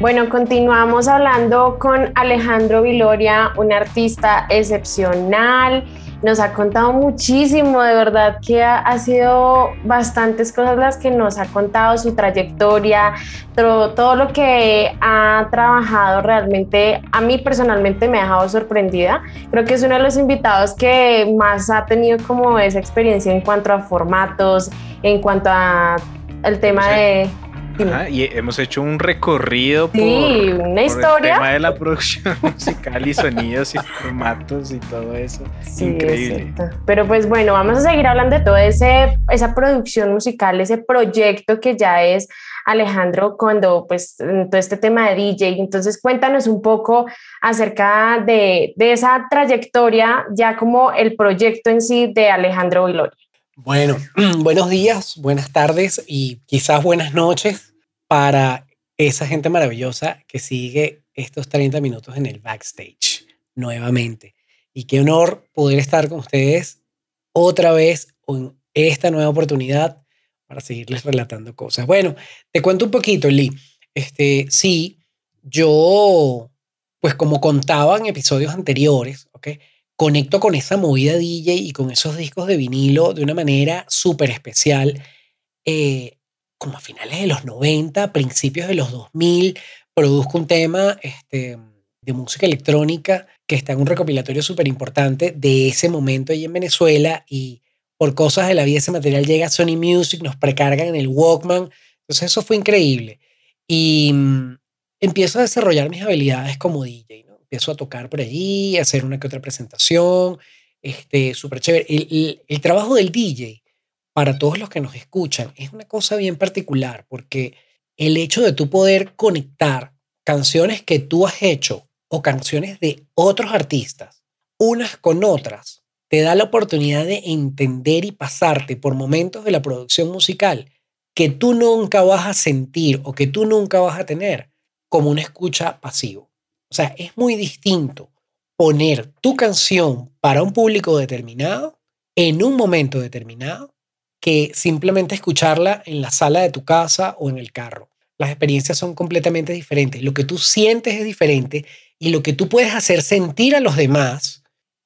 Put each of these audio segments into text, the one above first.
Bueno, continuamos hablando con Alejandro Viloria, un artista excepcional. Nos ha contado muchísimo, de verdad que ha, sido bastantes cosas las que nos ha contado, su trayectoria, todo, todo lo que ha trabajado realmente a mí personalmente me ha dejado sorprendida. Creo que es uno de los invitados que más ha tenido como esa experiencia en cuanto a formatos, en cuanto a el tema de y hemos hecho un recorrido por, una historia. el tema de la producción musical y sonidos y formatos y todo eso. Increíble. Pero pues bueno, vamos a seguir hablando de toda esa producción musical, ese proyecto que ya es Alejandro cuando pues todo este tema de DJ. Entonces cuéntanos un poco acerca de, de esa trayectoria, ya como el proyecto en sí de Alejandro Viloria. Bueno, buenos días, buenas tardes y quizás buenas noches para esa gente maravillosa que sigue estos 30 minutos en el backstage nuevamente. Y qué honor poder estar con ustedes otra vez en esta nueva oportunidad para seguirles relatando cosas. Bueno, te cuento un poquito, Lee. Este, sí, yo, pues como contaba en episodios anteriores, ¿ok? Conecto con esa movida DJ y con esos discos de vinilo de una manera súper especial. Eh, como a finales de los 90, principios de los 2000, produzco un tema este, de música electrónica que está en un recopilatorio súper importante de ese momento ahí en Venezuela y por cosas de la vida ese material llega a Sony Music, nos precargan en el Walkman. Entonces eso fue increíble. Y mm, empiezo a desarrollar mis habilidades como DJ. ¿no? Empiezo a tocar por allí, a hacer una que otra presentación. Este, súper chévere. el, el trabajo del DJ para todos los que nos escuchan, es una cosa bien particular porque el hecho de tú poder conectar canciones que tú has hecho o canciones de otros artistas, unas con otras, te da la oportunidad de entender y pasarte por momentos de la producción musical que tú nunca vas a sentir o que tú nunca vas a tener como una escucha pasivo. O sea, es muy distinto poner tu canción para un público determinado en un momento determinado que simplemente escucharla en la sala de tu casa o en el carro. Las experiencias son completamente diferentes. Lo que tú sientes es diferente y lo que tú puedes hacer sentir a los demás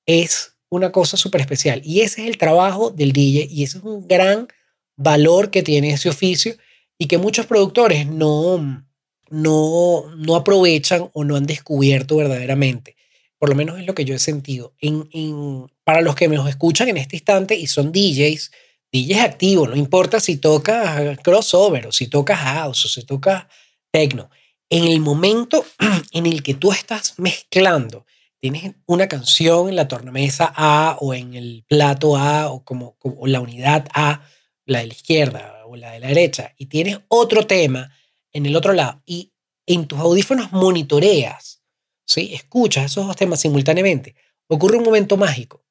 es una cosa súper especial. Y ese es el trabajo del DJ y ese es un gran valor que tiene ese oficio y que muchos productores no, no, no aprovechan o no han descubierto verdaderamente. Por lo menos es lo que yo he sentido. En, en, para los que me escuchan en este instante y son DJs, DJ activo, no importa si toca crossover o si toca house o si toca techno. En el momento en el que tú estás mezclando, tienes una canción en la tornamesa A o en el plato A o como, como la unidad A, la de la izquierda o la de la derecha, y tienes otro tema en el otro lado y en tus audífonos monitoreas, ¿sí? escuchas esos dos temas simultáneamente, ocurre un momento mágico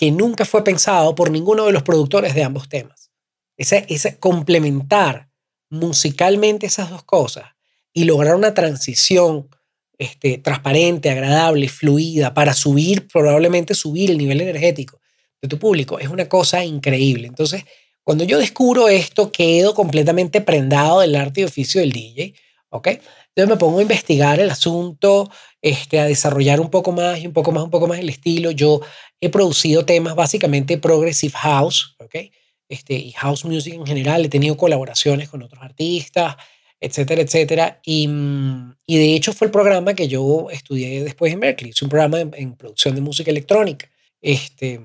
que nunca fue pensado por ninguno de los productores de ambos temas. Ese, ese complementar musicalmente esas dos cosas y lograr una transición este, transparente, agradable, fluida, para subir, probablemente subir el nivel energético de tu público, es una cosa increíble. Entonces, cuando yo descubro esto, quedo completamente prendado del arte y oficio del DJ, ¿ok? Entonces me pongo a investigar el asunto, este, a desarrollar un poco más y un poco más, un poco más el estilo. Yo he producido temas básicamente progressive house, ¿ok? Este, y house music en general. He tenido colaboraciones con otros artistas, etcétera, etcétera. Y, y de hecho fue el programa que yo estudié después en Berkeley. Es un programa en, producción de música electrónica. Este,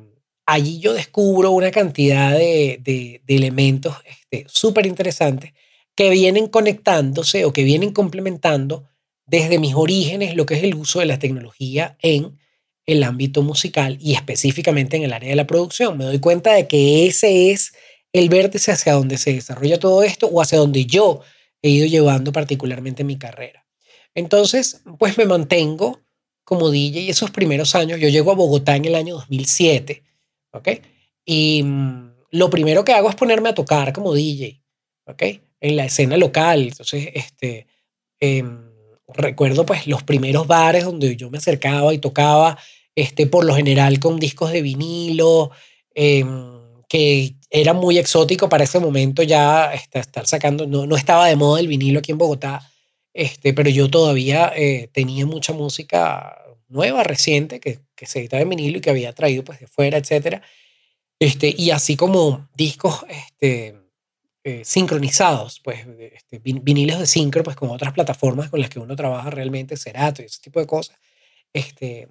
allí yo descubro una cantidad de, de, de elementos este, súper interesantes que vienen conectándose o que vienen complementando desde mis orígenes lo que es el uso de la tecnología en el ámbito musical y específicamente en el área de la producción. Me doy cuenta de que ese es el vértice hacia donde se desarrolla todo esto o hacia donde yo he ido llevando particularmente mi carrera. Entonces, pues me mantengo como DJ esos primeros años. Yo llego a Bogotá en el año 2007, ¿ok? Y mm, lo primero que hago es ponerme a tocar como DJ, ¿ok? En la escena local. Entonces, este, em, recuerdo pues los primeros bares donde yo me acercaba y tocaba, este, por lo general con discos de vinilo, em, que era muy exótico para ese momento ya este, estar sacando, no, no estaba de moda el vinilo aquí en Bogotá, este, pero yo todavía eh, tenía mucha música nueva, reciente, que, que se editaba en vinilo y que había traído pues de fuera, etcétera. Este, y así como discos este, eh, sincronizados, pues este, vinilos de sincro, pues con otras plataformas con las que uno trabaja realmente, Cerato y ese tipo de cosas. Este,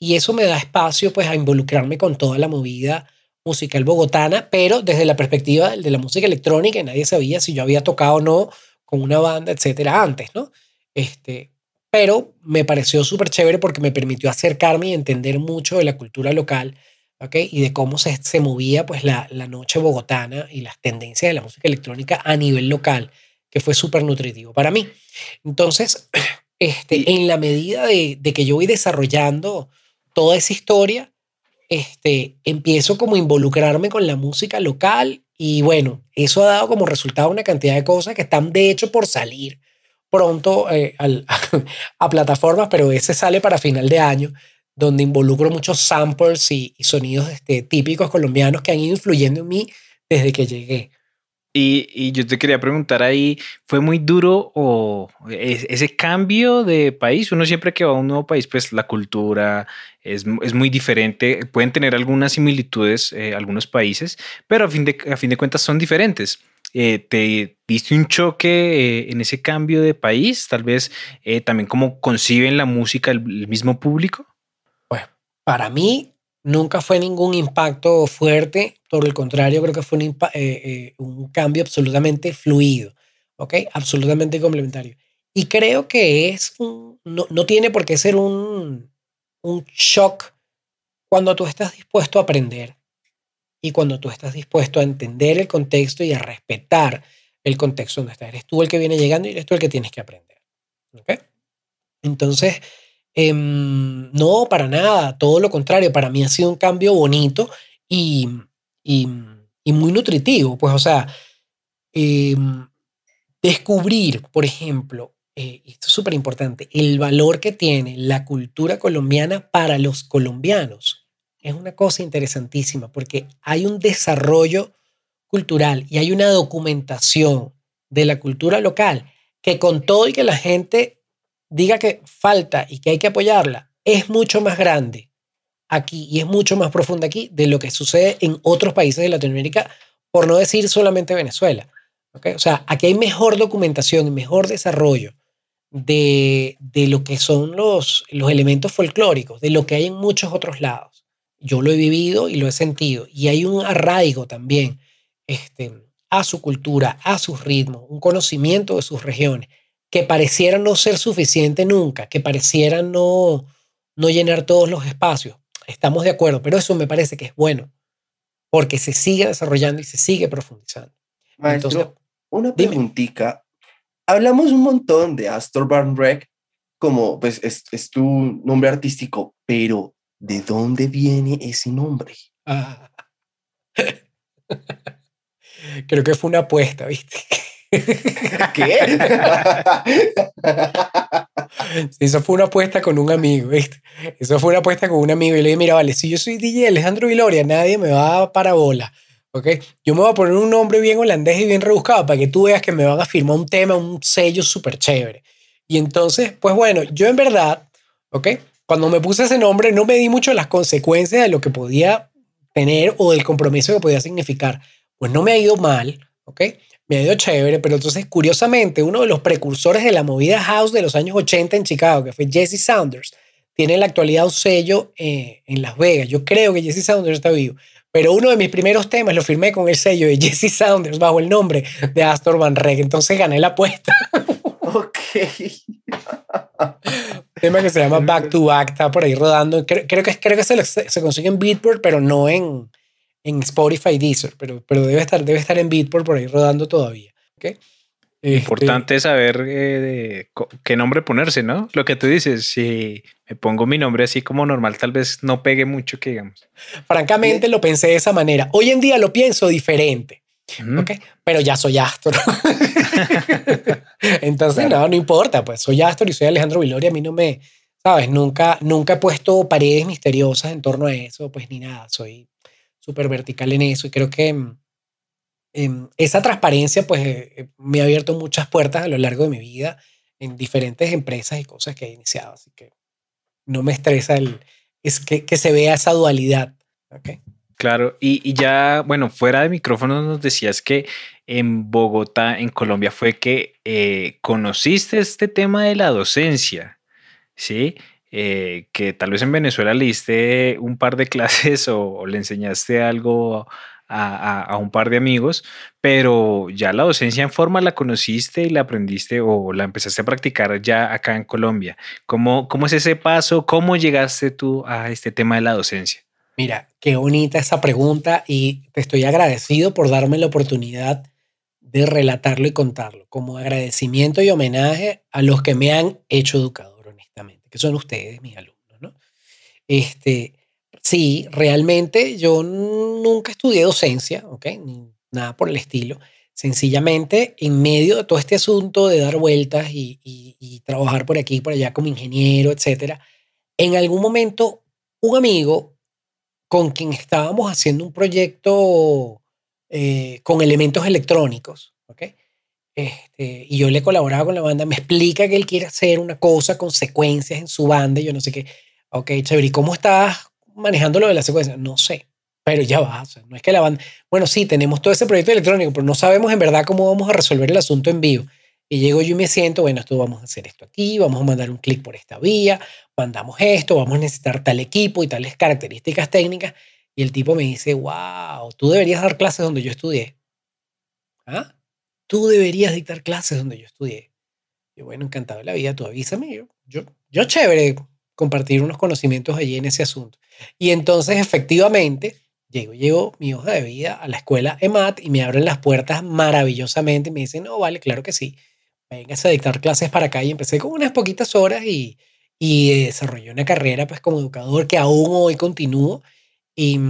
y eso me da espacio pues a involucrarme con toda la movida musical bogotana, pero desde la perspectiva de la música electrónica, nadie sabía si yo había tocado o no con una banda, etcétera, antes, ¿no? Este, pero me pareció súper chévere porque me permitió acercarme y entender mucho de la cultura local ¿okay? y de cómo se, se movía pues, la, la, noche bogotana y las tendencias de la música electrónica a nivel local, que fue súper nutritivo para mí. Entonces, este, en la medida de, de, que yo voy desarrollando toda esa historia, este, empiezo como a involucrarme con la música local y bueno, eso ha dado como resultado una cantidad de cosas que están de hecho por salir pronto eh, al, a plataformas, pero ese sale para final de año donde involucro muchos samples y, sonidos este, típicos colombianos que han ido influyendo en mí desde que llegué. Y, y, yo te quería preguntar ahí, ¿fue muy duro o ese cambio de país? Uno siempre que va a un nuevo país, pues la cultura es, es muy diferente. Pueden tener algunas similitudes eh, algunos países, pero a fin de, a fin de cuentas son diferentes. Eh, ¿Te viste un choque eh, en ese cambio de país? Tal vez eh, también cómo conciben la música el mismo público. Para mí nunca fue ningún impacto fuerte, por el contrario, creo que fue un, eh, eh, cambio absolutamente fluido, ¿ok? Absolutamente complementario. Y creo que es no, no tiene por qué ser un, un shock cuando tú estás dispuesto a aprender y cuando tú estás dispuesto a entender el contexto y a respetar el contexto donde estás. Eres tú el que viene llegando y eres tú el que tienes que aprender. ¿Ok? Entonces, eh, no, para nada, todo lo contrario, para mí ha sido un cambio bonito y, muy nutritivo, pues o sea, eh, descubrir, por ejemplo, eh, esto es súper importante, el valor que tiene la cultura colombiana para los colombianos. Es una cosa interesantísima porque hay un desarrollo cultural y hay una documentación de la cultura local que con todo y que la gente diga que falta y que hay que apoyarla, es mucho más grande aquí y es mucho más profunda aquí de lo que sucede en otros países de Latinoamérica, por no decir solamente Venezuela. ¿okay? O sea, aquí hay mejor documentación y mejor desarrollo de, de, lo que son los, los elementos folclóricos, de lo que hay en muchos otros lados. Yo lo he vivido y lo he sentido. Y hay un arraigo también este, a su cultura, a sus ritmos, un conocimiento de sus regiones que pareciera no ser suficiente nunca, que pareciera no, no llenar todos los espacios. Estamos de acuerdo, pero eso me parece que es bueno, porque se sigue desarrollando y se sigue profundizando. Maestro, Entonces, una preguntita. Hablamos un montón de Astor Van Rek, como pues es, es, tu nombre artístico, pero ¿de dónde viene ese nombre? Ah. Creo que fue una apuesta, ¿viste? ¿Qué? Eso fue una apuesta con un amigo, ¿viste? Eso fue una apuesta con un amigo y le dije, mira, vale, si yo soy DJ Alejandro Viloria, nadie me va a para bola, ¿ok? Yo me voy a poner un nombre bien holandés y bien rebuscado para que tú veas que me van a firmar un tema, un sello súper chévere. Y entonces, pues bueno, yo en verdad, ¿ok? Cuando me puse ese nombre no me di mucho las consecuencias de lo que podía tener o del compromiso que podía significar. Pues no me ha ido mal, ¿ok? Medio chévere, pero entonces curiosamente uno de los precursores de la movida house de los años 80 en Chicago, que fue Jesse Saunders, tiene en la actualidad un sello eh, en Las Vegas. Yo creo que Jesse Saunders está vivo, pero uno de mis primeros temas lo firmé con el sello de Jesse Saunders bajo el nombre de Astor Van Reg, entonces gané la apuesta. Ok. un tema que se llama Back to Back, está por ahí rodando. Creo, creo que, creo que se, se consigue en Beatport, pero no en, en Spotify Deezer, pero, pero debe, estar, debe estar en Beatport por ahí rodando todavía. ¿okay? Este Importante saber eh, qué nombre ponerse, ¿no? Lo que tú dices, si me pongo mi nombre así como normal, tal vez no pegue mucho, que digamos. Francamente, lo pensé de esa manera. Hoy en día lo pienso diferente. Pero ya soy Astor. Entonces, no, no importa, pues soy Astor y soy Alejandro Viloria. A mí no me, sabes, nunca, nunca he puesto paredes misteriosas en torno a eso, pues ni nada. Soy súper vertical en eso y creo que em, esa transparencia, pues eh, me ha abierto muchas puertas a lo largo de mi vida en diferentes empresas y cosas que he iniciado. Así que no me estresa el, es que, que se vea esa dualidad. ¿okay? Claro, y, ya, bueno, fuera de micrófono nos decías que en Bogotá, en Colombia, fue que eh, conociste este tema de la docencia, ¿sí? Eh, que tal vez en Venezuela le diste un par de clases o, le enseñaste algo a, un par de amigos, pero ya la docencia en forma la conociste y la aprendiste o la empezaste a practicar ya acá en Colombia. ¿Cómo, cómo es ese paso? ¿Cómo llegaste tú a este tema de la docencia? Mira, qué bonita esa pregunta y te estoy agradecido por darme la oportunidad de relatarlo y contarlo, como agradecimiento y homenaje a los que me han hecho educador, que son ustedes, mis alumnos, ¿no? Este, sí, realmente yo nunca estudié docencia, ¿ok? Ni nada por el estilo. Sencillamente, en medio de todo este asunto de dar vueltas y, y trabajar por aquí y por allá como ingeniero, etcétera, en algún momento un amigo con quien estábamos haciendo un proyecto eh, con elementos electrónicos. Este, y yo le colaboraba con la banda, me explica que él quiere hacer una cosa con secuencias en su banda y yo no sé qué. Ok, chévere, ¿y cómo estás manejando lo de la secuencia? No sé, pero ya va, no es que la banda, bueno, sí, tenemos todo ese proyecto electrónico, pero no sabemos en verdad cómo vamos a resolver el asunto en vivo. Y llego yo y me siento, bueno, esto vamos a hacer esto aquí, vamos a mandar un clic por esta vía, mandamos esto, vamos a necesitar tal equipo y tales características técnicas. Y el tipo me dice, wow, tú deberías dar clases donde yo estudié. ¿Ah? Tú deberías dictar clases donde yo estudié. Y bueno, encantado de la vida, tú avísame. Yo, yo, yo chévere compartir unos conocimientos allí en ese asunto. Y entonces, efectivamente, llego, llego mi hoja de vida a la escuela EMAT y me abren las puertas maravillosamente y me dicen, no, vale, claro que sí vengas a dictar clases para acá y empecé con unas poquitas horas y, y desarrollé una carrera pues como educador que aún hoy continúo y,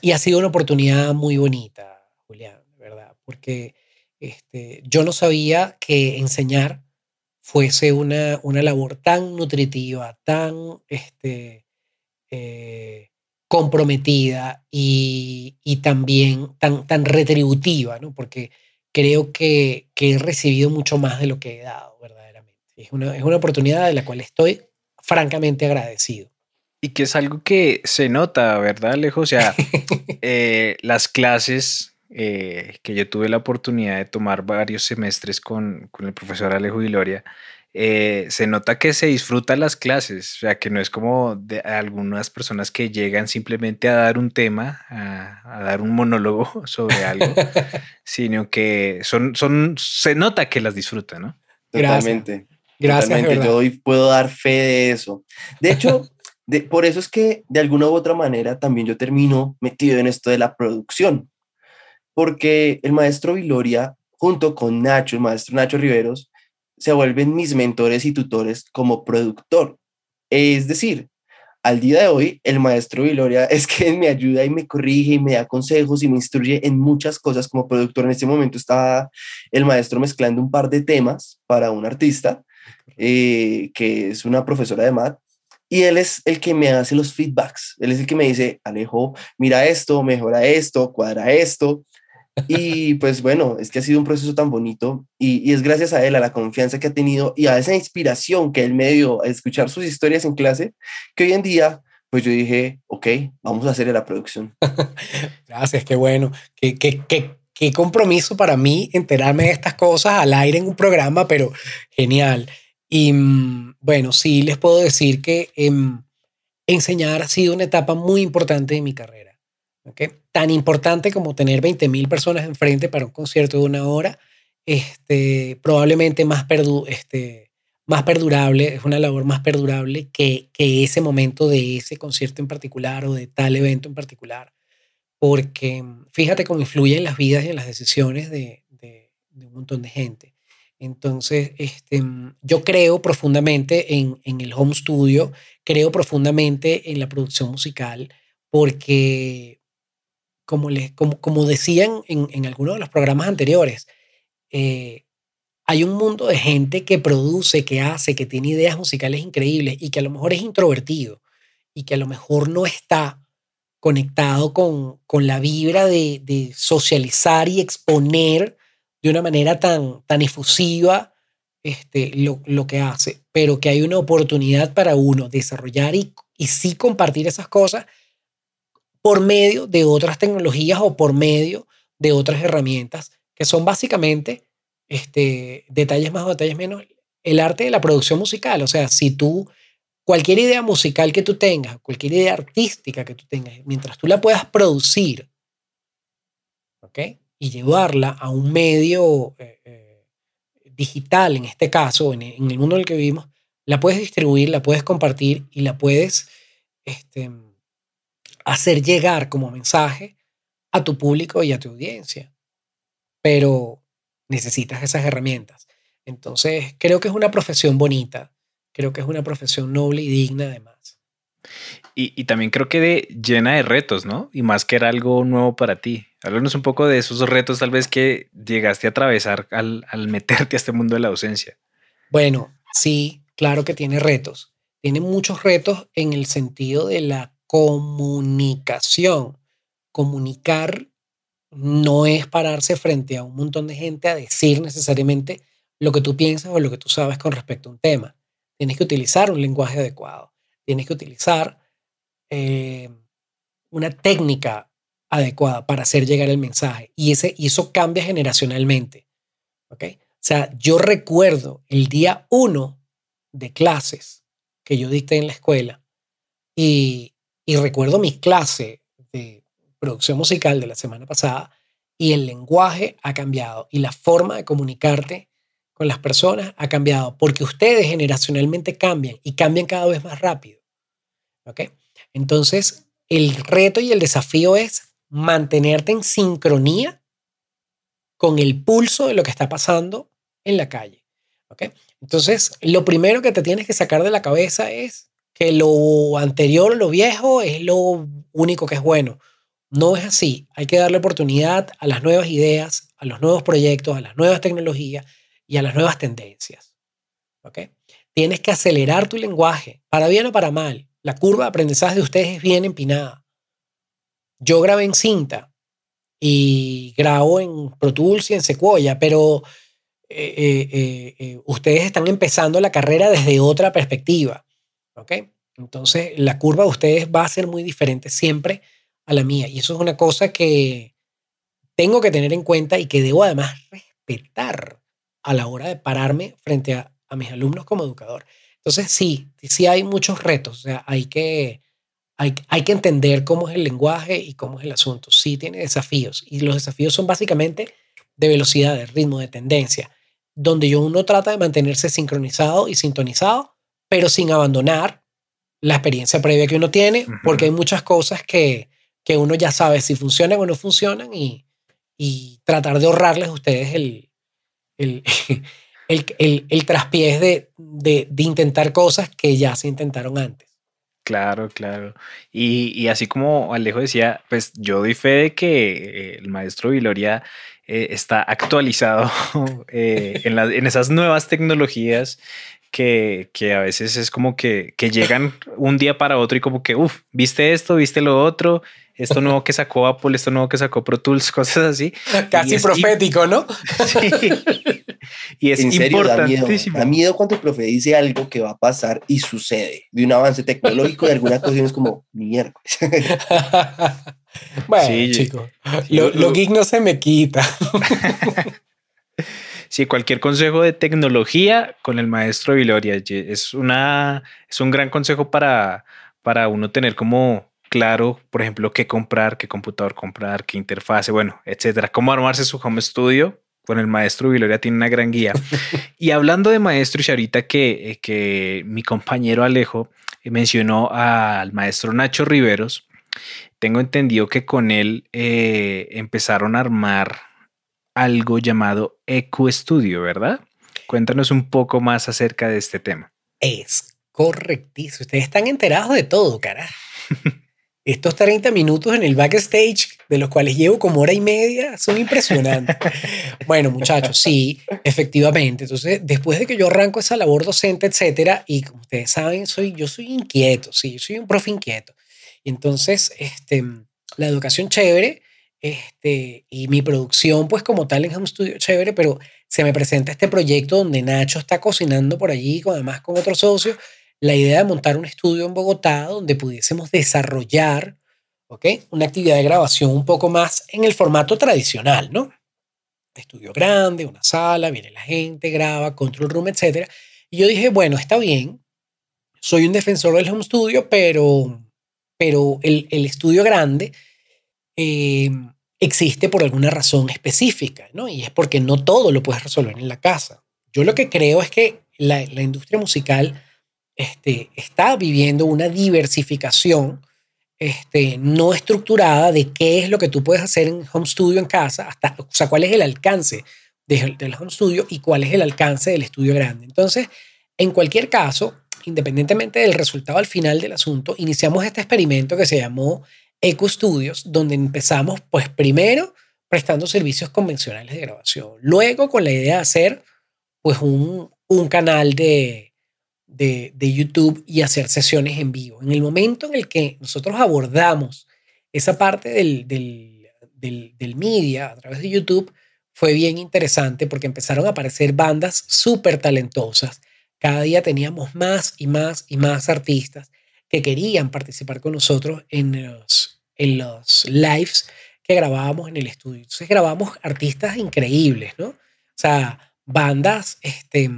y ha sido una oportunidad muy bonita, Julián, ¿verdad? Porque este, yo no sabía que enseñar fuese una, una labor tan nutritiva, tan este, eh, comprometida y, y, también tan, tan retributiva, ¿no? Porque creo que, he recibido mucho más de lo que he dado, verdaderamente. Es una, es una oportunidad de la cual estoy francamente agradecido. Y que es algo que se nota, ¿verdad, Alejo? O sea, eh, las clases eh, que yo tuve la oportunidad de tomar varios semestres con, con el profesor Alejo Viloria, eh, se nota que se disfrutan las clases, o sea, que no es como de algunas personas que llegan simplemente a dar un tema, a, dar un monólogo sobre algo, sino que son, son, se nota que las disfrutan, ¿no? Totalmente. Gracias. Yo hoy puedo dar fe de eso. De hecho, de, por eso es que de alguna u otra manera también yo termino metido en esto de la producción, porque el maestro Viloria, junto con Nacho, el maestro Nacho Riveros, se vuelven mis mentores y tutores como productor. Es decir, al día de hoy, el maestro Viloria es quien me ayuda y me corrige y me da consejos y me instruye en muchas cosas como productor. En este momento está el maestro mezclando un par de temas para un artista, eh, que es una profesora de math, y él es el que me hace los feedbacks. Él es el que me dice, Alejo, mira esto, mejora esto, cuadra esto. Y pues bueno, es que ha sido un proceso tan bonito y, es gracias a él, a la confianza que ha tenido y a esa inspiración que él me dio a escuchar sus historias en clase, que hoy en día, pues yo dije, ok, vamos a hacer la producción. gracias, qué bueno, qué, qué, qué, qué compromiso para mí enterarme de estas cosas al aire en un programa, pero genial. Y mm, bueno, sí les puedo decir que em, enseñar ha sido una etapa muy importante de mi carrera Tan importante como tener 20.000 personas enfrente para un concierto de una hora, este, probablemente más, perdu este, más perdurable, es una labor más perdurable que, que ese momento de ese concierto en particular o de tal evento en particular. Porque fíjate cómo influye en las vidas y en las decisiones de, de un montón de gente. Entonces, este, yo creo profundamente en, el home studio, creo profundamente en la producción musical, porque, como, les, como, como decían en, en algunos de los programas anteriores, eh, hay un mundo de gente que produce, que hace, que tiene ideas musicales increíbles y que a lo mejor es introvertido y que a lo mejor no está conectado con, con la vibra de, de, socializar y exponer de una manera tan, tan efusiva este, lo, lo, que hace, pero que hay una oportunidad para uno desarrollar y, y sí compartir esas cosas por medio de otras tecnologías o por medio de otras herramientas que son básicamente este, detalles más o detalles menos, el arte de la producción musical. O sea, si tú, cualquier idea musical que tú tengas, cualquier idea artística que tú tengas, mientras tú la puedas producir, ¿ok? Y llevarla a un medio eh, eh, digital, en este caso, en, en, el mundo en el que vivimos, la puedes distribuir, la puedes compartir y la puedes este, hacer llegar como mensaje a tu público y a tu audiencia. Pero necesitas esas herramientas. Entonces, creo que es una profesión bonita, creo que es una profesión noble y digna además. Y, también creo que de, llena de retos, ¿no? Y más que era algo nuevo para ti. Háblanos un poco de esos retos tal vez que llegaste a atravesar al, al meterte a este mundo de la docencia. Bueno, sí, claro que tiene retos. Tiene muchos retos en el sentido de la comunicación. Comunicar no es pararse frente a un montón de gente a decir necesariamente lo que tú piensas o lo que tú sabes con respecto a un tema. Tienes que utilizar un lenguaje adecuado. Tienes que utilizar eh, una técnica adecuada para hacer llegar el mensaje. Y, ese, eso cambia generacionalmente. ¿ok? O sea, yo recuerdo el día uno de clases que yo dicté en la escuela y, y recuerdo mi clase de producción musical de la semana pasada y el lenguaje ha cambiado y la forma de comunicarte con las personas ha cambiado porque ustedes generacionalmente cambian y cambian cada vez más rápido. ¿Ok? Entonces, el reto y el desafío es mantenerte en sincronía con el pulso de lo que está pasando en la calle. ¿Ok? Entonces, lo primero que te tienes que sacar de la cabeza es que lo anterior, lo viejo, es lo único que es bueno. No es así. Hay que darle oportunidad a las nuevas ideas, a los nuevos proyectos, a las nuevas tecnologías y a las nuevas tendencias. ¿Ok? Tienes que acelerar tu lenguaje, para bien o para mal. La curva de aprendizaje de ustedes es bien empinada. Yo grabé en cinta y grabo en Pro Tools y en Sequoia, pero eh, eh, eh, ustedes están empezando la carrera desde otra perspectiva. ¿Ok? Entonces, la curva de ustedes va a ser muy diferente siempre a la mía. Y eso es una cosa que tengo que tener en cuenta y que debo además respetar a la hora de pararme frente a, mis alumnos como educador. Entonces, sí, sí hay muchos retos. O sea, hay que, hay, hay que entender cómo es el lenguaje y cómo es el asunto. Sí tiene desafíos. Y los desafíos son básicamente de velocidad, de ritmo, de tendencia, donde yo uno trata de mantenerse sincronizado y sintonizado, pero sin abandonar la experiencia previa que uno tiene, porque hay muchas cosas que, que uno ya sabe si funcionan o no funcionan y, y tratar de ahorrarles a ustedes el, el, el, el, traspiés de, de, de, intentar cosas que ya se intentaron antes. Claro, claro. Y, y, así como Alejo decía, pues yo doy fe de que eh, el maestro Viloria eh, está actualizado eh, en, en esas nuevas tecnologías que, que, a veces es como que, que llegan un día para otro y como que, uff, viste esto, viste lo otro, esto nuevo que sacó Apple, esto nuevo que sacó Pro Tools, cosas así. Casi profético, ¿no? Sí. Y es en serio, importantísimo. Da miedo, da miedo, cuando el profe dice algo que va a pasar y sucede de un avance tecnológico y alguna cosa es como mierda. bueno, sí, chicos, lo, lo geek no se me quita. Sí, cualquier consejo de tecnología con el maestro Viloria es, una, es un gran consejo para, para uno tener como claro, por ejemplo, qué comprar, qué computador comprar, qué interfase, bueno, etcétera. Cómo armarse su home studio con el maestro Viloria tiene una gran guía. y hablando de maestro, y ahorita que, eh, que mi compañero Alejo eh, mencionó al maestro Nacho Riveros, tengo entendido que con él eh, empezaron a armar algo llamado EcoStudio, ¿verdad? Cuéntanos un poco más acerca de este tema. Es correctísimo. Ustedes están enterados de todo, cara. Estos 30 minutos en el backstage, de los cuales llevo como hora y media, son impresionantes. bueno, muchachos, sí, efectivamente. Entonces, después de que yo arranco esa labor docente, etcétera, y como ustedes saben, soy, yo soy inquieto, sí, soy un profe inquieto. Y entonces, este, la educación chévere, este, y mi producción, pues como tal en Home Studio chévere, pero se me presenta este proyecto donde Nacho está cocinando por allí, además con otros socios, la idea de montar un estudio en Bogotá donde pudiésemos desarrollar ¿okay? una actividad de grabación un poco más en el formato tradicional, ¿no? Estudio grande, una sala, viene la gente, graba, control room, etc. Y yo dije, bueno, está bien, soy un defensor del home studio, pero, pero el, el estudio grande eh, existe por alguna razón específica, ¿no? Y es porque no todo lo puedes resolver en la casa. Yo lo que creo es que la, industria musical este, está viviendo una diversificación este, no estructurada de qué es lo que tú puedes hacer en home studio en casa, hasta, o sea, cuál es el alcance del home studio y cuál es el alcance del estudio grande. Entonces, en cualquier caso, independientemente del resultado al final del asunto, iniciamos este experimento que se llamó Eco Studios, donde empezamos, pues primero prestando servicios convencionales de grabación, luego con la idea de hacer, pues un, un canal de, de, YouTube y hacer sesiones en vivo. En el momento en el que nosotros abordamos esa parte del, del, del, media a través de YouTube, fue bien interesante porque empezaron a aparecer bandas súper talentosas. Cada día teníamos más y más y más artistas que querían participar con nosotros en los, en los lives que grabábamos en el estudio. Entonces grabamos artistas increíbles, ¿no? O sea, bandas, este,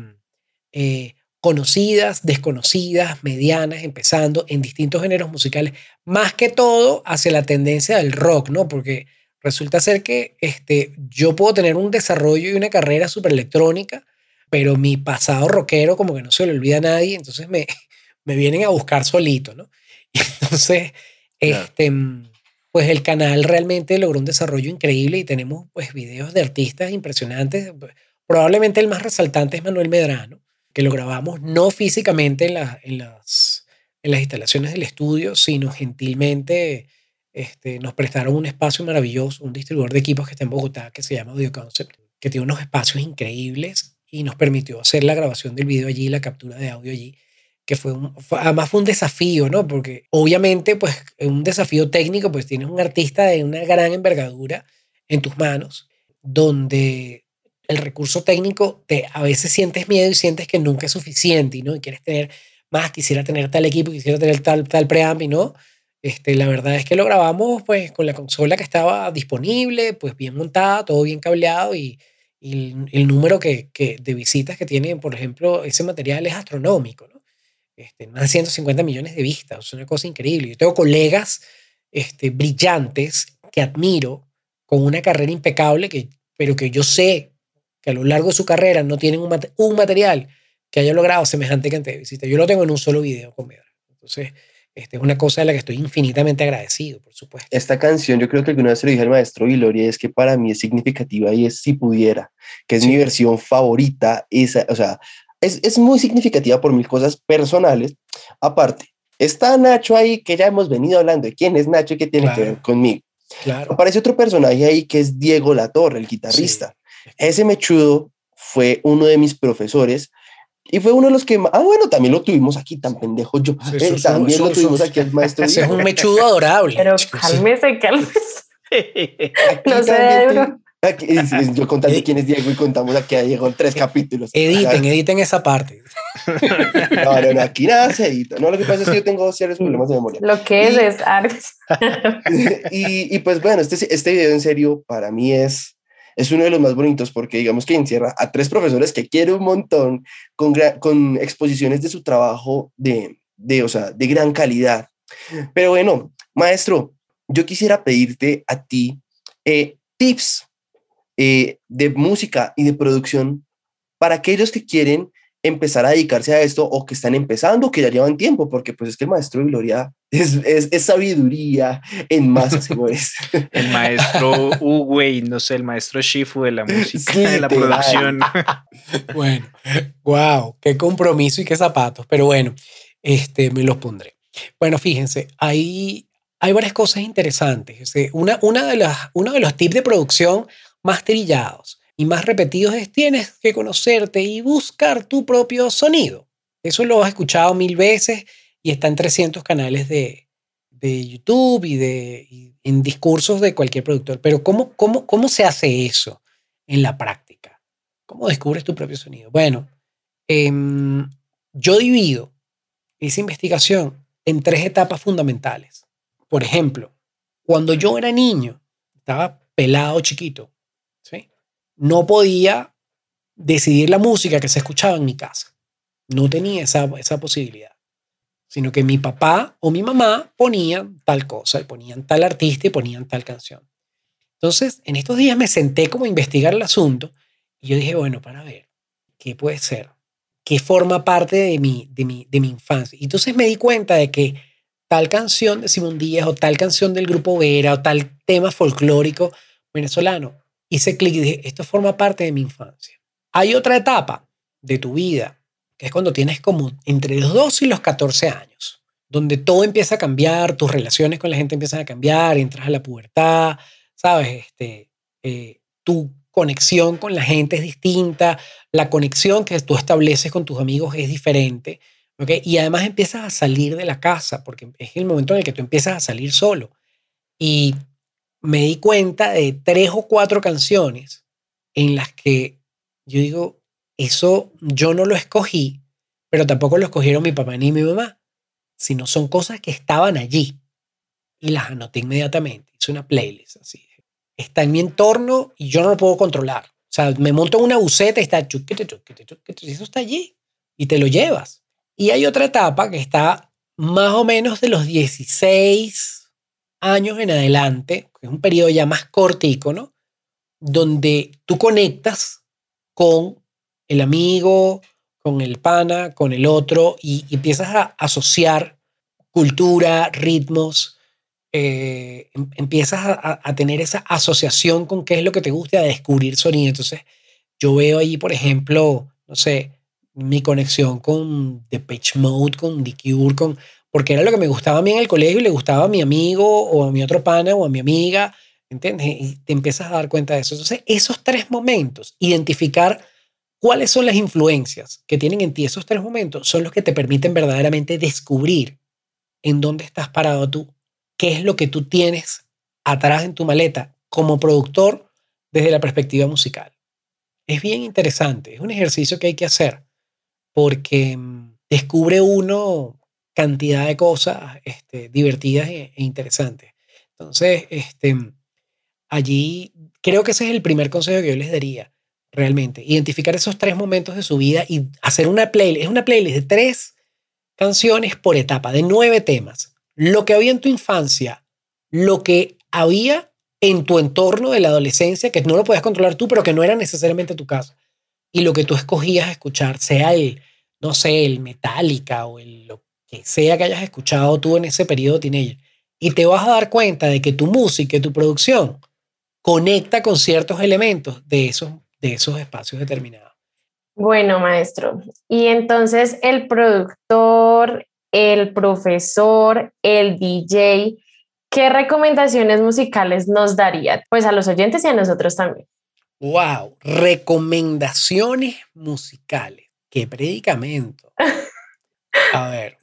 eh, conocidas, desconocidas, medianas, empezando en distintos géneros musicales, más que todo hacia la tendencia del rock, ¿no? Porque resulta ser que este, yo puedo tener un desarrollo y una carrera súper electrónica, pero mi pasado rockero como que no se le olvida a nadie, entonces me, me vienen a buscar solito, ¿no? Y entonces, este, pues el canal realmente logró un desarrollo increíble y tenemos pues videos de artistas impresionantes. Probablemente el más resaltante es Manuel Medrano, que lo grabamos no físicamente en, en, las, en las instalaciones del estudio, sino gentilmente este, nos prestaron un espacio maravilloso, un distribuidor de equipos que está en Bogotá, que se llama Audio Concept, que tiene unos espacios increíbles y nos permitió hacer la grabación del video allí, la captura de audio allí, que fue, un, además fue un desafío, ¿no? Porque obviamente, pues, un desafío técnico, pues tienes un artista de una gran envergadura en tus manos, donde el recurso técnico, te, a veces sientes miedo y sientes que nunca es suficiente, ¿no? Y quieres tener más, quisiera tener tal equipo, quisiera tener tal, tal preamp no. Este, la verdad es que lo grabamos pues con la consola que estaba disponible, pues bien montada, todo bien cableado y, el, número que, que, de visitas que tiene, por ejemplo, ese material es astronómico, ¿no? Este, más de 150 millones de vistas, es una cosa increíble. Yo tengo colegas este, brillantes que admiro, con una carrera impecable, que, pero que yo sé que a lo largo de su carrera no tienen un, un material que haya logrado semejante cantidad de visitas. Yo lo tengo en un solo video con Medra. Entonces, este, es una cosa de la que estoy infinitamente agradecido, por supuesto. Esta canción, yo creo que alguna vez se lo dije al maestro Viloria, es que para mí es significativa y es Si Pudiera, que es mi versión favorita. Esa, o sea, es, es muy significativa por mil cosas personales. Aparte, está Nacho ahí, que ya hemos venido hablando de quién es Nacho y qué tiene que ver conmigo. Claro. Aparece otro personaje ahí que es Diego Latorre, el guitarrista. Ese mechudo fue uno de mis profesores y fue uno de los que, ah, bueno, también lo tuvimos aquí, tan pendejo yo. Eh, también lo tuvimos aquí al maestro. Ese es un mechudo adorable. Pero cálmese, cálmese. no sé, Aquí, yo contando quién es Diego y contamos aquí a Diego en tres capítulos. Editen, editen esa parte. No, no, no, aquí nada se edita. No, lo que pasa es que yo tengo serios problemas de memoria. Lo que es es y, pues bueno, este, este video en serio para mí es es uno de los más bonitos porque digamos que encierra a tres profesores que quiero un montón con, con exposiciones de su trabajo de, de, o sea, de gran calidad. Pero bueno, maestro, yo quisiera pedirte a ti eh, tips eh, de música y de producción para aquellos que quieren empezar a dedicarse a esto o que están empezando, que ya llevan tiempo, porque pues es que el maestro de Gloria es, es, sabiduría en masa, señores. el maestro Uwey, no sé, el maestro Shifu de la música, de la producción. bueno, wow, qué compromiso y qué zapatos, pero bueno, este, me los pondré. Bueno, fíjense, hay, hay varias cosas interesantes. Una, una de las, uno de los tips de producción más trillados y más repetidos es tienes que conocerte y buscar tu propio sonido. Eso lo has escuchado mil veces y está en 300 canales de, de YouTube y, de, en discursos de cualquier productor. Pero ¿cómo, cómo, ¿cómo se hace eso en la práctica? ¿Cómo descubres tu propio sonido? Bueno, em, yo divido esa investigación en tres etapas fundamentales. Por ejemplo, cuando yo era niño, estaba pelado chiquito, no podía decidir la música que se escuchaba en mi casa. No tenía esa, esa posibilidad. Sino que mi papá o mi mamá ponían tal cosa, y ponían tal artista y ponían tal canción. Entonces, en estos días me senté como a investigar el asunto y yo dije, bueno, para ver, ¿qué puede ser? ¿Qué forma parte de mi, de mi, de mi infancia? Y entonces me di cuenta de que tal canción de Simón Díaz o tal canción del grupo Vera o tal tema folclórico venezolano hice clic y dije, esto forma parte de mi infancia. Hay otra etapa de tu vida, que es cuando tienes como entre los 12 y los 14 años, donde todo empieza a cambiar, tus relaciones con la gente empiezan a cambiar, entras a la pubertad, ¿sabes? Este, eh, tu conexión con la gente es distinta, la conexión que tú estableces con tus amigos es diferente, ¿ok? Y además empiezas a salir de la casa, porque es el momento en el que tú empiezas a salir solo. Y me di cuenta de tres o cuatro canciones en las que yo digo, eso yo no lo escogí, pero tampoco lo escogieron mi papá ni mi mamá, sino son cosas que estaban allí y las anoté inmediatamente. Hice una playlist así. Está en mi entorno y yo no lo puedo controlar. O sea, me monto en una buceta y está eso está allí y te lo llevas. Y hay otra etapa que está más o menos de los 16 años en adelante, que es un periodo ya más cortico, ¿no? Donde tú conectas con el amigo, con el pana, con el otro, y, empiezas a asociar cultura, ritmos, eh, em, empiezas a, tener esa asociación con qué es lo que te gusta, a descubrir sonido. Entonces, yo veo ahí, por ejemplo, no sé, mi conexión con The Pitch Mode, con The Cure, con porque era lo que me gustaba a mí en el colegio y le gustaba a mi amigo o a mi otro pana o a mi amiga, ¿entiendes? Y te empiezas a dar cuenta de eso. Entonces, esos tres momentos, identificar cuáles son las influencias que tienen en ti esos tres momentos, son los que te permiten verdaderamente descubrir en dónde estás parado tú, qué es lo que tú tienes atrás en tu maleta como productor desde la perspectiva musical. Es bien interesante, es un ejercicio que hay que hacer porque mm, descubre uno cantidad de cosas este, divertidas e, e, interesantes. Entonces, este, allí creo que ese es el primer consejo que yo les daría, realmente. Identificar esos tres momentos de su vida y hacer una playlist. Es una playlist de tres canciones por etapa, de nueve temas. Lo que había en tu infancia, lo que había en tu entorno de la adolescencia, que no lo podías controlar tú, pero que no era necesariamente tu caso. Y lo que tú escogías escuchar, sea el, no sé, el Metallica o el, sea que hayas escuchado tú en ese periodo teenager. Y te vas a dar cuenta de que tu música y tu producción conecta con ciertos elementos de esos, de esos espacios determinados. Bueno, maestro. Y entonces el productor, el profesor, el DJ, ¿qué recomendaciones musicales nos daría? Pues a los oyentes y a nosotros también. Wow, recomendaciones musicales. Qué predicamento. A ver,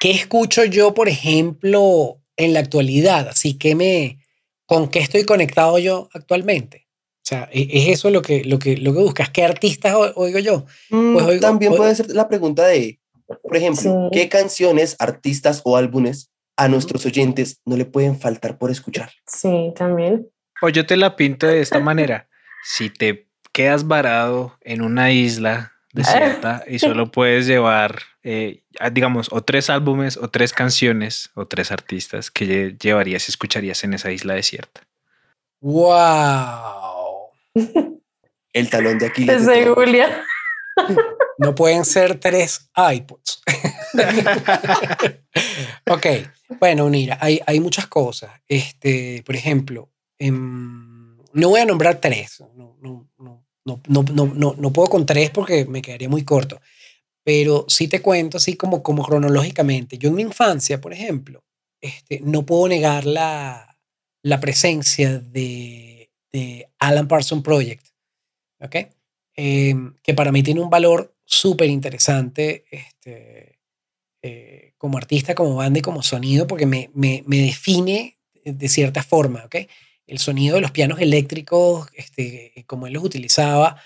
¿qué escucho yo, por ejemplo, en la actualidad? Así que me, ¿con qué estoy conectado yo actualmente? O sea, ¿e-, ¿es eso lo que, lo que, lo que buscas? ¿Qué artistas oigo yo? Mm, pues también puede ser la pregunta de, por ejemplo, ¿qué canciones, artistas o álbumes a nuestros oyentes no le pueden faltar por escuchar? Sí, también. O yo te la pinto de esta manera. Si te quedas varado en una isla desierta y solo puedes llevar, eh, digamos, o tres álbumes o tres canciones o tres artistas que llevarías y escucharías en esa isla desierta. ¡Wow! El talón de Aquiles. De Julia. No pueden ser tres iPods. ok, bueno, mira, hay, hay muchas cosas. Este, por ejemplo, em, no voy a nombrar tres. No, no, no, no, no, no, no puedo con tres porque me quedaría muy corto. Pero sí te cuento así como, como cronológicamente. Yo en mi infancia, por ejemplo, este, no puedo negar la, la presencia de, de Alan Parsons Project, ¿ok? Em, que para mí tiene un valor súper interesante este, eh, como artista, como banda y como sonido, porque me, me, me, define de cierta forma, ¿ok? El sonido de los pianos eléctricos, este, como él los utilizaba,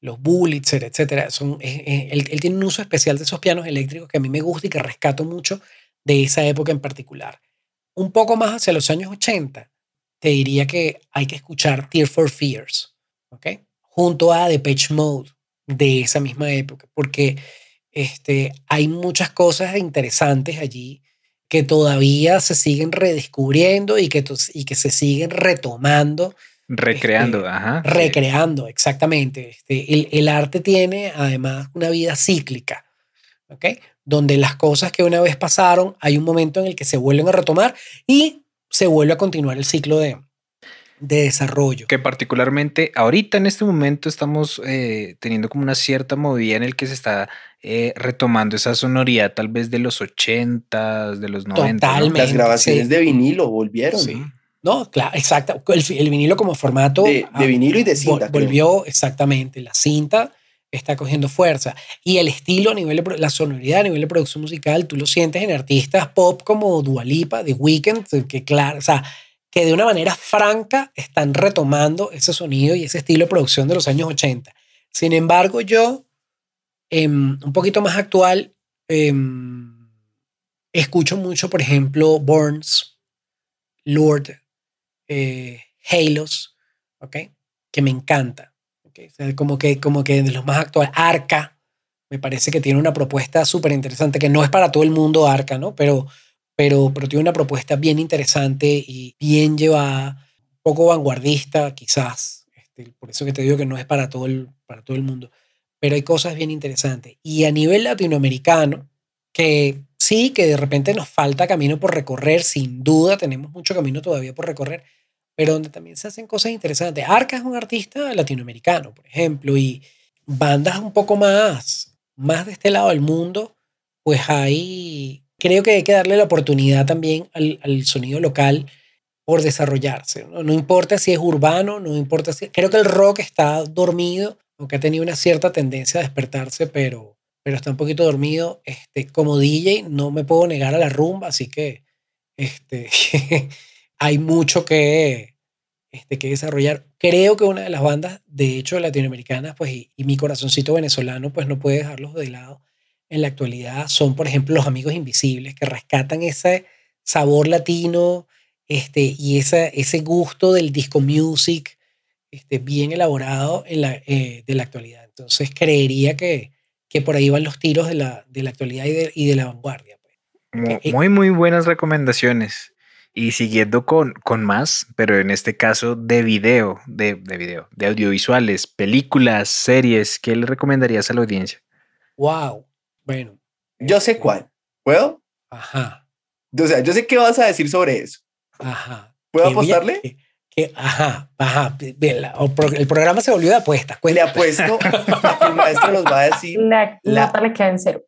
los Bullitzer, etcétera, son, él, él, tiene un uso especial de esos pianos eléctricos que a mí me gusta y que rescato mucho de esa época en particular. Un poco más hacia los años 80, te diría que hay que escuchar Tear for Fears, ¿ok? Junto a Depeche Mode de esa misma época, porque este, hay muchas cosas interesantes allí que todavía se siguen redescubriendo y que, y que se siguen retomando. Recreando, este, ajá. Recreando, exactamente. Este, el, el, arte tiene además una vida cíclica, ¿ok? Donde las cosas que una vez pasaron, hay un momento en el que se vuelven a retomar y se vuelve a continuar el ciclo de, de desarrollo. Que particularmente ahorita en este momento estamos eh, teniendo como una cierta movida en el que se está eh, retomando esa sonoridad tal vez de los 80, de los 90. Totalmente. ¿no? Las grabaciones sí. de vinilo volvieron. Sí. No, claro, exacto. El, el vinilo como formato. De, de, vinilo y de cinta. Volvió creo. exactamente. La cinta está cogiendo fuerza. Y el estilo a nivel de la sonoridad, a nivel de producción musical, tú lo sientes en artistas pop como Dualipa, The Weeknd, que claro, o sea, que de una manera franca están retomando ese sonido y ese estilo de producción de los años 80. Sin embargo, yo, eh, un poquito más actual, eh, escucho mucho, por ejemplo, Burns, Lord, eh, Halos, ¿ok? Que me encanta. ¿okay? O como, que, como que de los más actuales, Arca, me parece que tiene una propuesta súper interesante, que no es para todo el mundo Arca, ¿no? Pero pero, pero tiene una propuesta bien interesante y bien llevada, un poco vanguardista quizás, este, por eso que te digo que no es para todo, el, para todo el mundo, pero hay cosas bien interesantes. Y a nivel latinoamericano, que sí, que de repente nos falta camino por recorrer, sin duda tenemos mucho camino todavía por recorrer, pero donde también se hacen cosas interesantes. Arca es un artista latinoamericano, por ejemplo, y bandas un poco más, más de este lado del mundo, pues hay creo que hay que darle la oportunidad también al, al sonido local por desarrollarse. ¿no? no importa si es urbano, no importa si... Creo que el rock está dormido, aunque ha tenido una cierta tendencia a despertarse, pero, pero está un poquito dormido. Este, como DJ no me puedo negar a la rumba, así que este, hay mucho que, este, que desarrollar. Creo que una de las bandas, de hecho, latinoamericanas, pues, y, y mi corazoncito venezolano, pues no puede dejarlos de lado en la actualidad son, por ejemplo, los amigos invisibles, que rescatan ese sabor latino este, y esa, ese gusto del disco music este, bien elaborado en la, eh, de la actualidad. Entonces, creería que, que por ahí van los tiros de la, de la actualidad y de, y de la vanguardia. Pues. Muy, eh, muy, muy buenas recomendaciones. Y siguiendo con, con más, pero en este caso de video, de, de video, de audiovisuales, películas, series, ¿qué le recomendarías a la audiencia? Wow. Bueno. Yo sé cuál. ¿Puedo? Ajá. O sea, yo sé qué vas a decir sobre eso. Ajá. ¿Puedo apostarle? Que, que, ajá, ajá. El programa se volvió de apuesta. Le apuesto a que el maestro nos va a decir. La, la... nota le queda en cero.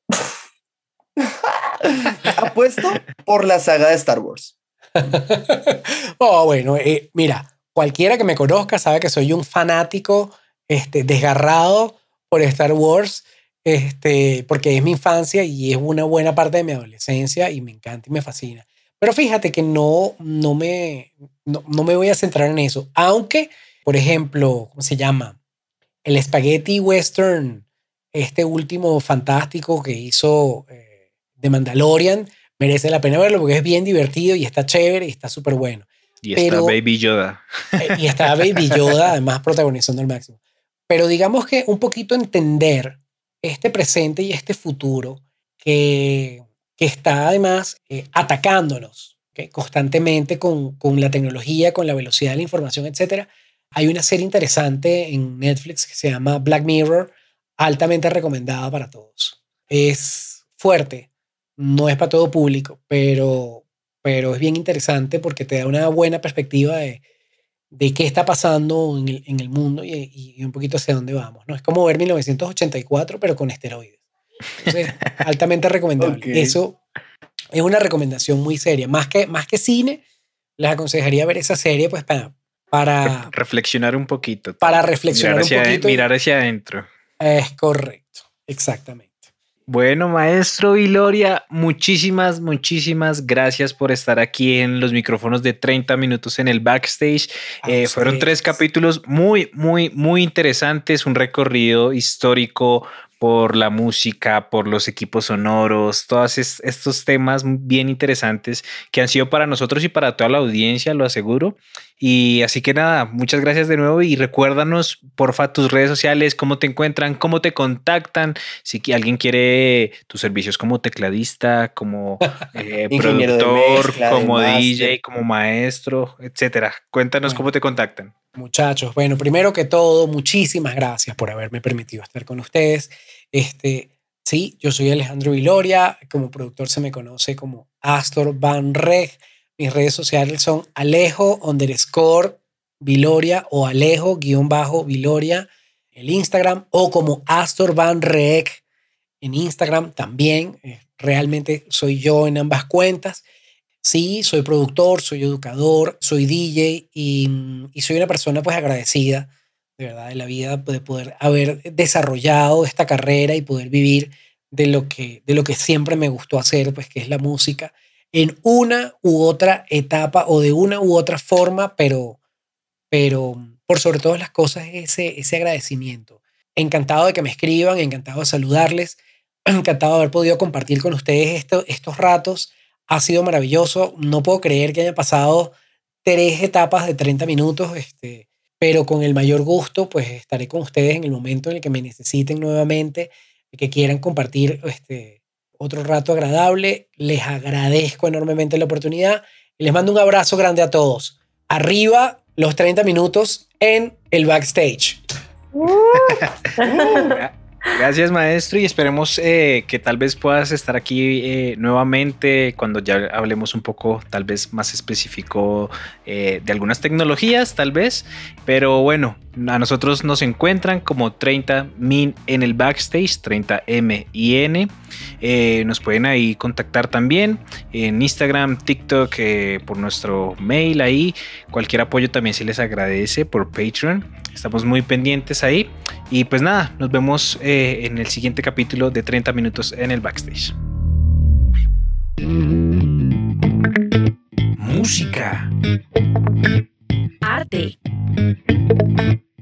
Apuesto por la saga de Star Wars. oh, bueno, eh, mira, cualquiera que me conozca sabe que soy un fanático este, desgarrado por Star Wars este, porque es mi infancia y es una buena parte de mi adolescencia y me encanta y me fascina. Pero fíjate que no, no, me, no, no me voy a centrar en eso, aunque, por ejemplo, ¿cómo se llama? El Spaghetti Western, este último fantástico que hizo eh, de Mandalorian, merece la pena verlo porque es bien divertido y está chévere y está súper bueno. Y está Baby Yoda. Y está Baby Yoda, además protagonizando al máximo. Pero digamos que un poquito entender este presente y este futuro que, que está además eh, atacándonos ¿okay? constantemente con, con, la tecnología, con la velocidad de la información, etc. Hay una serie interesante en Netflix que se llama Black Mirror, altamente recomendada para todos. Es fuerte, no es para todo público, pero, pero es bien interesante porque te da una buena perspectiva de, de qué está pasando en el, en el mundo y, y, un poquito hacia dónde vamos. ¿no? Es como ver 1984, pero con esteroides. Entonces, altamente recomendable. Eso es una recomendación muy seria. Más que, más que cine, les aconsejaría ver esa serie pues para... para reflexionar un poquito. Para reflexionar un poquito. mirar hacia adentro. Es correcto, exactamente. Bueno, maestro Viloria, muchísimas, muchísimas gracias por estar aquí en los micrófonos de 30 minutos en el backstage. Eh, fueron tres capítulos muy, muy, muy interesantes, un recorrido histórico por la música, por los equipos sonoros, todos estos temas bien interesantes que han sido para nosotros y para toda la audiencia, lo aseguro. Y así que nada, muchas gracias de nuevo y recuérdanos, porfa, tus redes sociales, cómo te encuentran, cómo te contactan, si alguien quiere tus servicios como tecladista, como eh, productor, como DJ, como maestro, etcétera. Cuéntanos cómo te contactan. Muchachos, bueno, primero que todo, muchísimas gracias por haberme permitido estar con ustedes. Este, sí, yo soy Alejandro Viloria, como productor se me conoce como Astor Van Reg. Mis redes sociales son Alejo underscore Viloria o Alejo guion bajo Viloria, el Instagram, o como Astor Van Reg en Instagram también. Eh, realmente soy yo en ambas cuentas. Sí, soy productor, soy educador, soy DJ y, y, soy una persona pues agradecida de verdad de la vida de poder haber desarrollado esta carrera y poder vivir de lo que, de lo que siempre me gustó hacer, pues que es la música, en una u otra etapa o de una u otra forma, pero, pero por sobre todas las cosas ese, ese agradecimiento. Encantado de que me escriban, encantado de saludarles, encantado de haber podido compartir con ustedes esto, estos ratos ha sido maravilloso. No puedo creer que haya pasado tres etapas de 30 minutos, este, pero con el mayor gusto, pues estaré con ustedes en el momento en el que me necesiten nuevamente, que quieran compartir este, otro rato agradable. Les agradezco enormemente la oportunidad y les mando un abrazo grande a todos. Arriba los 30 minutos en el backstage. Gracias, maestro, y esperemos eh, que tal vez puedas estar aquí eh, nuevamente cuando ya hablemos un poco, tal vez más específico eh, de algunas tecnologías, tal vez. Pero bueno, a nosotros nos encuentran como 30 min en el backstage, 30 M y N. nos pueden ahí contactar también en Instagram, TikTok, por nuestro mail ahí. Cualquier apoyo también se les agradece por Patreon. Estamos muy pendientes ahí. Y pues nada, nos vemos eh, en el siguiente capítulo de 30 minutos en el backstage. Música. Arte.